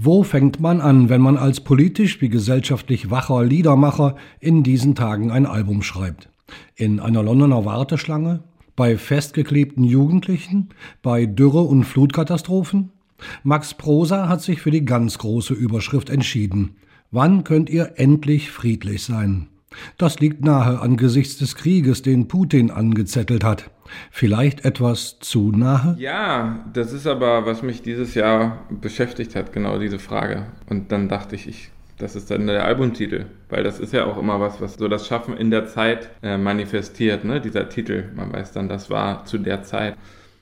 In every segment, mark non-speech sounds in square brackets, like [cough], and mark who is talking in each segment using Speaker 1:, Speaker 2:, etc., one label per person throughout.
Speaker 1: Wo fängt man an, wenn man als politisch wie gesellschaftlich wacher Liedermacher in diesen Tagen ein Album schreibt? In einer Londoner Warteschlange? Bei festgeklebten Jugendlichen? Bei Dürre- und Flutkatastrophen? Max Prosa hat sich für die ganz große Überschrift entschieden. Wann könnt ihr endlich friedlich sein? Das liegt nahe angesichts des Krieges, den Putin angezettelt hat. Vielleicht etwas zu nahe?
Speaker 2: Ja, das ist aber, was mich dieses Jahr beschäftigt hat, genau diese Frage. Und dann dachte ich, ich das ist dann der Albumtitel, weil das ist ja auch immer was, was so das Schaffen in der Zeit äh, manifestiert, ne? dieser Titel. Man weiß dann, das war zu der Zeit.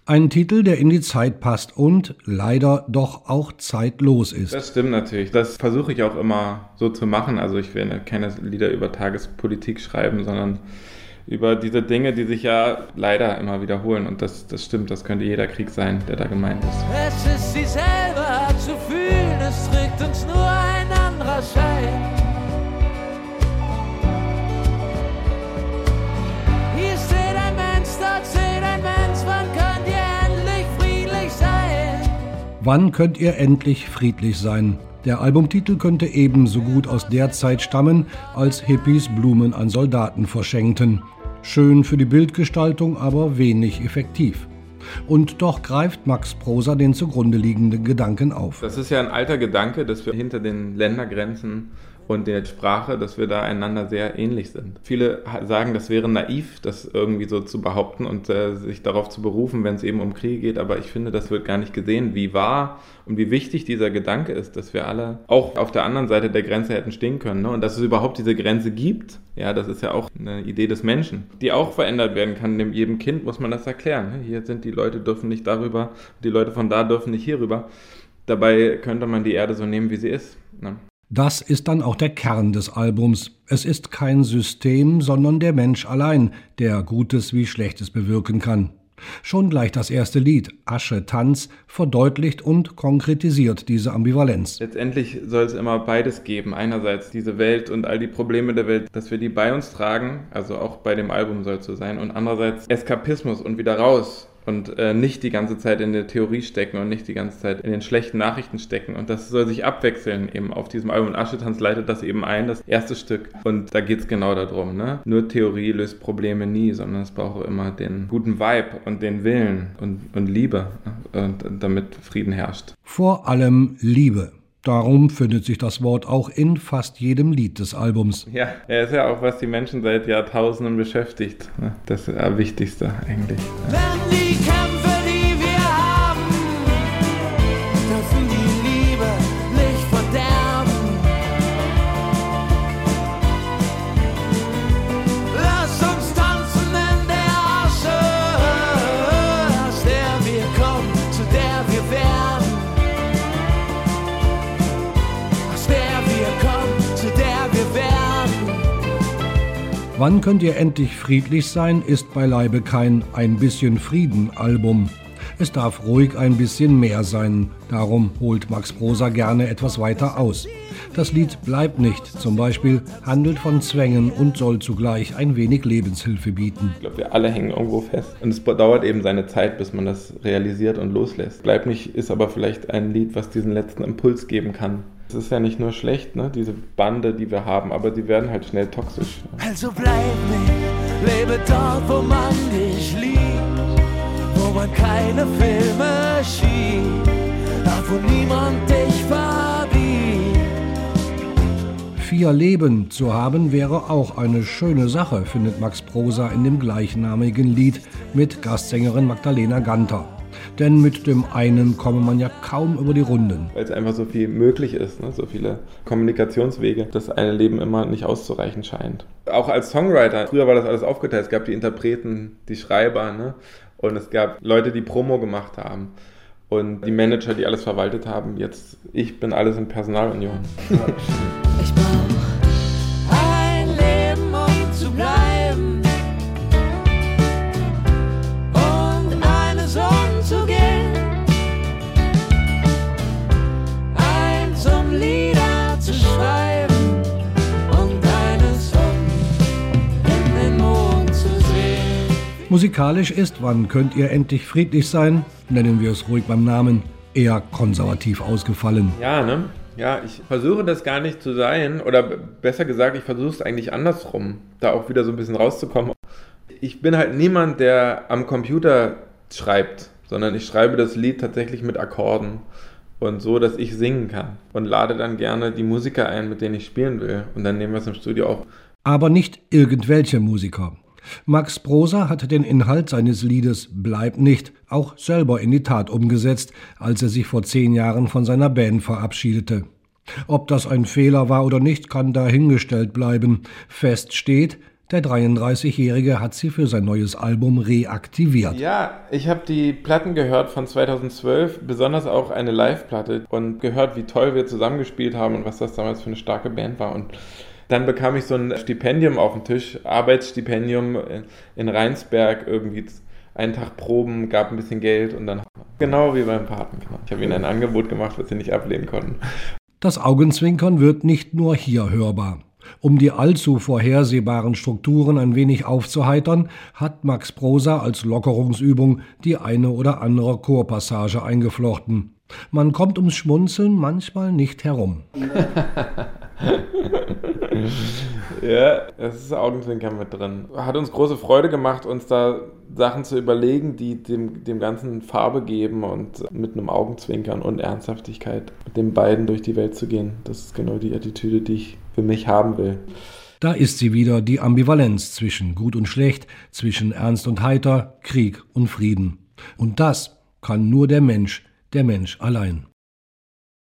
Speaker 1: Ein Titel, der in die Zeit passt und leider doch auch zeitlos ist.
Speaker 2: Das stimmt natürlich. Das versuche ich auch immer so zu machen. Also ich werde keine Lieder über Tagespolitik schreiben, sondern über diese Dinge, die sich ja leider immer wiederholen. Und das, das stimmt, das könnte jeder Krieg sein, der da gemeint ist.
Speaker 3: Es ist sie selber zu fühlen, es trägt uns nur Wann könnt ihr endlich friedlich sein?
Speaker 1: Der Albumtitel könnte ebenso gut aus der Zeit stammen, als Hippies Blumen an Soldaten verschenkten. Schön für die Bildgestaltung, aber wenig effektiv. Und doch greift Max Prosa den zugrunde liegenden Gedanken auf.
Speaker 2: Das ist ja ein alter Gedanke, dass wir hinter den Ländergrenzen und der Sprache, dass wir da einander sehr ähnlich sind. Viele sagen, das wäre naiv, das irgendwie so zu behaupten und äh, sich darauf zu berufen, wenn es eben um Kriege geht, aber ich finde, das wird gar nicht gesehen, wie wahr und wie wichtig dieser Gedanke ist, dass wir alle auch auf der anderen Seite der Grenze hätten stehen können ne? und dass es überhaupt diese Grenze gibt. Ja, das ist ja auch eine Idee des Menschen, die auch verändert werden kann. Dem jedem Kind muss man das erklären. Ne? Hier sind die Leute dürfen nicht darüber, die Leute von da dürfen nicht hierüber. Dabei könnte man die Erde so nehmen, wie sie ist. Ne?
Speaker 1: Das ist dann auch der Kern des Albums. Es ist kein System, sondern der Mensch allein, der Gutes wie Schlechtes bewirken kann. Schon gleich das erste Lied, Asche Tanz, verdeutlicht und konkretisiert diese Ambivalenz.
Speaker 2: Letztendlich soll es immer beides geben. Einerseits diese Welt und all die Probleme der Welt, dass wir die bei uns tragen, also auch bei dem Album soll es so sein, und andererseits Eskapismus und wieder raus und äh, nicht die ganze Zeit in der Theorie stecken und nicht die ganze Zeit in den schlechten Nachrichten stecken. Und das soll sich abwechseln eben auf diesem Album. Und Aschetanz leitet das eben ein, das erste Stück. Und da geht es genau darum. Ne? Nur Theorie löst Probleme nie, sondern es braucht immer den guten Vibe und den Willen und, und Liebe, ne? und, damit Frieden herrscht.
Speaker 1: Vor allem Liebe. Darum findet sich das Wort auch in fast jedem Lied des Albums.
Speaker 2: Ja, er ist ja auch, was die Menschen seit Jahrtausenden beschäftigt. Ne? Das ist das Wichtigste eigentlich.
Speaker 3: Wenn
Speaker 1: Wann könnt ihr endlich friedlich sein, ist beileibe kein Ein bisschen Frieden Album. Es darf ruhig ein bisschen mehr sein, darum holt Max Prosa gerne etwas weiter aus. Das Lied Bleibt nicht zum Beispiel handelt von Zwängen und soll zugleich ein wenig Lebenshilfe bieten.
Speaker 2: Ich glaube, wir alle hängen irgendwo fest. Und es dauert eben seine Zeit, bis man das realisiert und loslässt. Bleibt nicht ist aber vielleicht ein Lied, was diesen letzten Impuls geben kann. Es ist ja nicht nur schlecht, ne, diese Bande, die wir haben, aber die werden halt schnell toxisch.
Speaker 3: Also bleib nicht, lebe dort, wo man dich liebt, wo man keine Filme schiebt, da wo niemand dich verbiegt.
Speaker 1: Vier Leben zu haben wäre auch eine schöne Sache, findet Max Prosa in dem gleichnamigen Lied mit Gastsängerin Magdalena Ganter. Denn mit dem einen komme man ja kaum über die Runden.
Speaker 2: Weil es einfach so viel möglich ist, ne? so viele Kommunikationswege, dass eine Leben immer nicht auszureichen scheint. Auch als Songwriter, früher war das alles aufgeteilt. Es gab die Interpreten, die Schreiber ne? und es gab Leute, die Promo gemacht haben. Und die Manager, die alles verwaltet haben. Jetzt, ich bin alles in Personalunion. [laughs]
Speaker 1: Musikalisch ist Wann könnt ihr endlich friedlich sein? Nennen wir es ruhig beim Namen. eher konservativ ausgefallen.
Speaker 2: Ja, ne? Ja, ich versuche das gar nicht zu sein, oder besser gesagt, ich versuche es eigentlich andersrum, da auch wieder so ein bisschen rauszukommen. Ich bin halt niemand, der am Computer schreibt, sondern ich schreibe das Lied tatsächlich mit Akkorden und so, dass ich singen kann und lade dann gerne die Musiker ein, mit denen ich spielen will und dann nehmen wir es im Studio auf.
Speaker 1: Aber nicht irgendwelche Musiker. Max Prosa hat den Inhalt seines Liedes Bleib nicht auch selber in die Tat umgesetzt, als er sich vor zehn Jahren von seiner Band verabschiedete. Ob das ein Fehler war oder nicht, kann dahingestellt bleiben. Fest steht, der 33-Jährige hat sie für sein neues Album reaktiviert.
Speaker 2: Ja, ich habe die Platten gehört von 2012, besonders auch eine Live-Platte und gehört, wie toll wir zusammengespielt haben und was das damals für eine starke Band war. Und dann bekam ich so ein Stipendium auf den Tisch, Arbeitsstipendium in Rheinsberg, irgendwie einen Tag Proben, gab ein bisschen Geld und dann genau wie beim Paten. Genau. Ich habe ihnen ein Angebot gemacht, was sie nicht ablehnen konnten.
Speaker 1: Das Augenzwinkern wird nicht nur hier hörbar. Um die allzu vorhersehbaren Strukturen ein wenig aufzuheitern, hat Max Prosa als Lockerungsübung die eine oder andere Chorpassage eingeflochten. Man kommt ums Schmunzeln manchmal nicht herum. [laughs]
Speaker 2: ja, es ist Augenzwinkern mit drin. Hat uns große Freude gemacht, uns da Sachen zu überlegen, die dem, dem Ganzen Farbe geben und mit einem Augenzwinkern und Ernsthaftigkeit mit den beiden durch die Welt zu gehen. Das ist genau die Attitüde, die ich für mich haben will.
Speaker 1: Da ist sie wieder, die Ambivalenz zwischen Gut und Schlecht, zwischen Ernst und Heiter, Krieg und Frieden. Und das kann nur der Mensch, der Mensch allein.